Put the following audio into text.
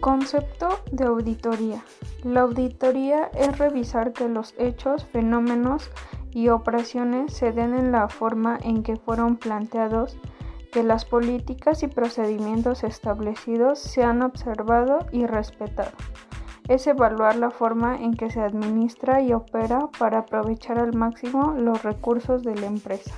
Concepto de auditoría. La auditoría es revisar que los hechos, fenómenos y operaciones se den en la forma en que fueron planteados, que las políticas y procedimientos establecidos se han observado y respetado. Es evaluar la forma en que se administra y opera para aprovechar al máximo los recursos de la empresa.